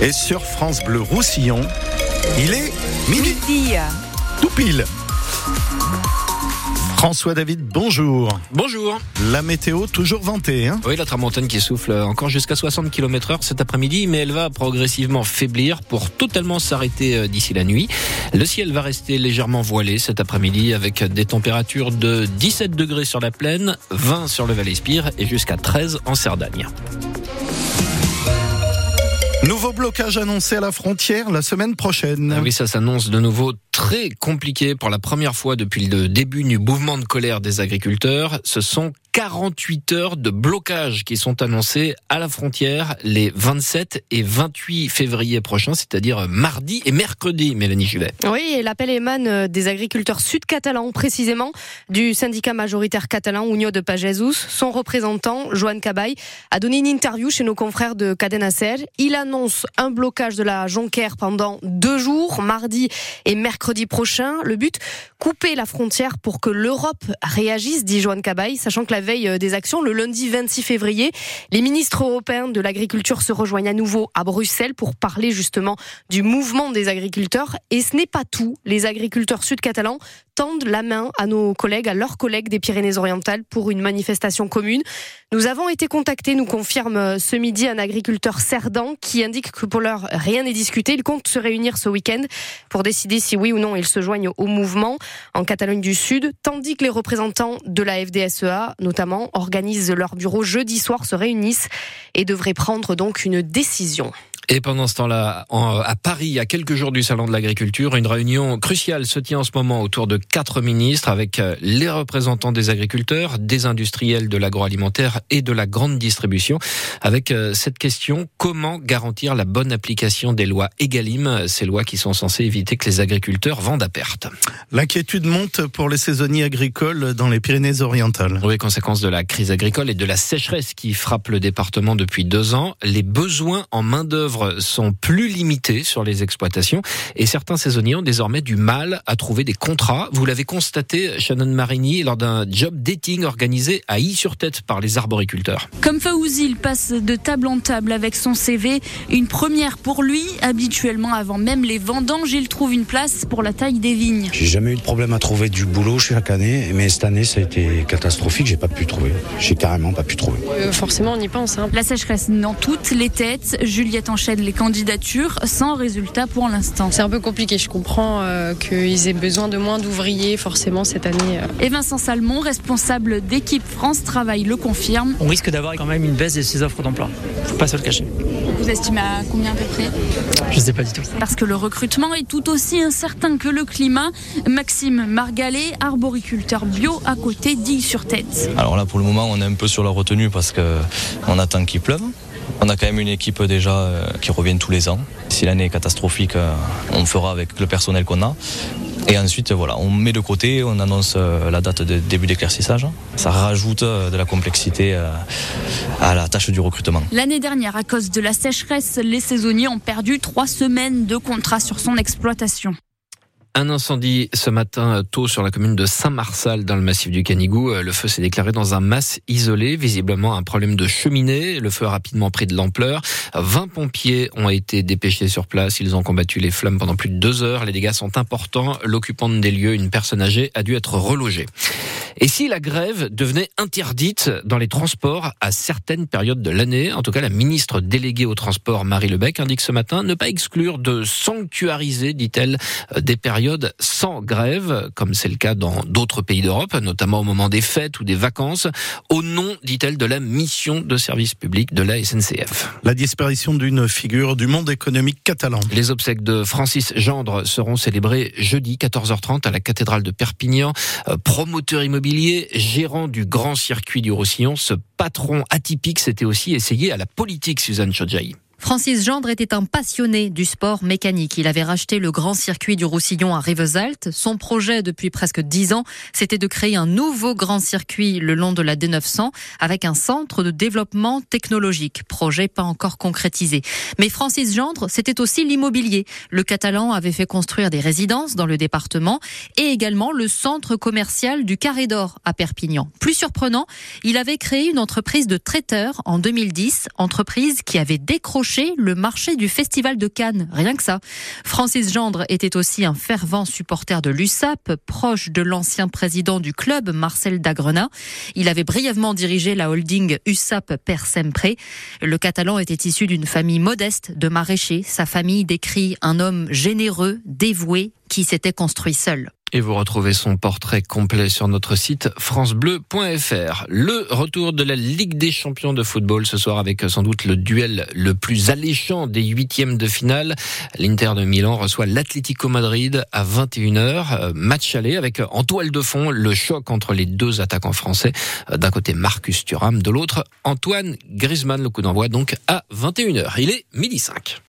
Et sur France Bleu Roussillon, il est midi. Tout pile. François David, bonjour. Bonjour. La météo toujours ventée. Hein oui, la tramontane qui souffle encore jusqu'à 60 km heure cet après-midi, mais elle va progressivement faiblir pour totalement s'arrêter euh, d'ici la nuit. Le ciel va rester légèrement voilé cet après-midi avec des températures de 17 degrés sur la plaine, 20 sur le Val-Espire et jusqu'à 13 en Cerdagne. Nouveau blocage annoncé à la frontière la semaine prochaine. Ah oui, ça s'annonce de nouveau très compliqué pour la première fois depuis le début du mouvement de colère des agriculteurs. Ce sont 48 heures de blocage qui sont annoncées à la frontière les 27 et 28 février prochains, c'est-à-dire mardi et mercredi, Mélanie Juvet. Oui, et l'appel émane des agriculteurs sud-catalans, précisément du syndicat majoritaire catalan Union de Pagesus. Son représentant, Joan Cabaye, a donné une interview chez nos confrères de Cadena Ser. Il annonce un blocage de la Jonquère pendant deux jours, mardi et mercredi prochain. Le but, couper la frontière pour que l'Europe réagisse, dit Joan Cabaye, sachant que la veille euh, des actions, le lundi 26 février, les ministres européens de l'agriculture se rejoignent à nouveau à Bruxelles pour parler justement du mouvement des agriculteurs. Et ce n'est pas tout. Les agriculteurs sud-catalans tendent la main à nos collègues, à leurs collègues des Pyrénées-Orientales pour une manifestation commune. Nous avons été contactés, nous confirme euh, ce midi un agriculteur cerdan qui indique que pour l'heure rien n'est discuté. Il compte se réunir ce week-end pour décider si oui ou non ils se joignent au mouvement en Catalogne du Sud, tandis que les représentants de la FDSEA, notamment, organisent leur bureau jeudi soir, se réunissent et devraient prendre donc une décision. Et pendant ce temps-là, à Paris, à quelques jours du Salon de l'Agriculture, une réunion cruciale se tient en ce moment autour de quatre ministres avec euh, les représentants des agriculteurs, des industriels de l'agroalimentaire et de la grande distribution, avec euh, cette question comment garantir la bonne application des lois EGalim, ces lois qui sont censées éviter que les agriculteurs vendent à perte. L'inquiétude monte pour les saisonniers agricoles dans les Pyrénées-Orientales. Oui, conséquence de la crise agricole et de la sécheresse qui frappe le département depuis deux ans, les besoins en main-d'œuvre sont plus limités sur les exploitations et certains saisonniers ont désormais du mal à trouver des contrats. Vous l'avez constaté, Shannon Marini, lors d'un job dating organisé à I-sur-Tête par les arboriculteurs. Comme Faouzi, il passe de table en table avec son CV. Une première pour lui. Habituellement, avant même les vendanges, il trouve une place pour la taille des vignes. J'ai jamais eu de problème à trouver du boulot chaque année, mais cette année, ça a été catastrophique. J'ai pas pu trouver. J'ai carrément pas pu trouver. Euh, forcément, on y pense. Hein. La sécheresse dans toutes les têtes. Juliette enchaîne les candidatures sans résultat pour l'instant. C'est un peu compliqué, je comprends euh, qu'ils aient besoin de moins d'ouvriers forcément cette année. Euh. Et Vincent Salmon, responsable d'équipe France Travail, le confirme. On risque d'avoir quand même une baisse de ces offres d'emploi. Faut pas se le cacher. Vous estimez à combien à peu près? Je sais pas du tout. Parce que le recrutement est tout aussi incertain que le climat. Maxime Margalet, arboriculteur bio à côté d'Île sur Tête. Alors là pour le moment on est un peu sur la retenue parce qu'on attend qu'il pleuve. On a quand même une équipe déjà euh, qui revient tous les ans. Si l'année est catastrophique, euh, on fera avec le personnel qu'on a. Et ensuite, voilà, on met de côté, on annonce euh, la date de début d'éclaircissage. Ça rajoute de la complexité à la tâche du recrutement. L'année dernière, à cause de la sécheresse, les saisonniers ont perdu trois semaines de contrat sur son exploitation. Un incendie ce matin tôt sur la commune de Saint-Marsal dans le massif du Canigou. Le feu s'est déclaré dans un mas isolé, visiblement un problème de cheminée. Le feu a rapidement pris de l'ampleur. 20 pompiers ont été dépêchés sur place. Ils ont combattu les flammes pendant plus de deux heures. Les dégâts sont importants. L'occupante des lieux, une personne âgée, a dû être relogée. Et si la grève devenait interdite dans les transports à certaines périodes de l'année, en tout cas la ministre déléguée au transport Marie Lebec indique ce matin ne pas exclure de sanctuariser, dit-elle, des périodes sans grève, comme c'est le cas dans d'autres pays d'Europe, notamment au moment des fêtes ou des vacances, au nom, dit-elle, de la mission de service public de la SNCF. La disparition d'une figure du monde économique catalan. Les obsèques de Francis Gendre seront célébrées jeudi 14h30 à la cathédrale de Perpignan. Euh, promoteur immobilier gérant du grand circuit du Roussillon, ce patron atypique s'était aussi essayé à la politique, Suzanne Chodjaï. Francis Gendre était un passionné du sport mécanique. Il avait racheté le grand circuit du Roussillon à Rivesaltes. Son projet depuis presque dix ans, c'était de créer un nouveau grand circuit le long de la D900 avec un centre de développement technologique. Projet pas encore concrétisé. Mais Francis Gendre, c'était aussi l'immobilier. Le Catalan avait fait construire des résidences dans le département et également le centre commercial du Carré d'Or à Perpignan. Plus surprenant, il avait créé une entreprise de traiteurs en 2010, entreprise qui avait décroché le marché du Festival de Cannes. Rien que ça. Francis Gendre était aussi un fervent supporter de l'USAP, proche de l'ancien président du club, Marcel Dagrena. Il avait brièvement dirigé la holding USAP Per Sempre. Le Catalan était issu d'une famille modeste de maraîchers. Sa famille décrit un homme généreux, dévoué, qui s'était construit seul. Et vous retrouvez son portrait complet sur notre site francebleu.fr. Le retour de la Ligue des champions de football ce soir avec sans doute le duel le plus alléchant des huitièmes de finale. L'Inter de Milan reçoit l'Atlético Madrid à 21h. Euh, match aller avec en toile de fond le choc entre les deux attaquants français. Euh, d'un côté Marcus Thuram, de l'autre Antoine Griezmann. Le coup d'envoi donc à 21h. Il est midi 5.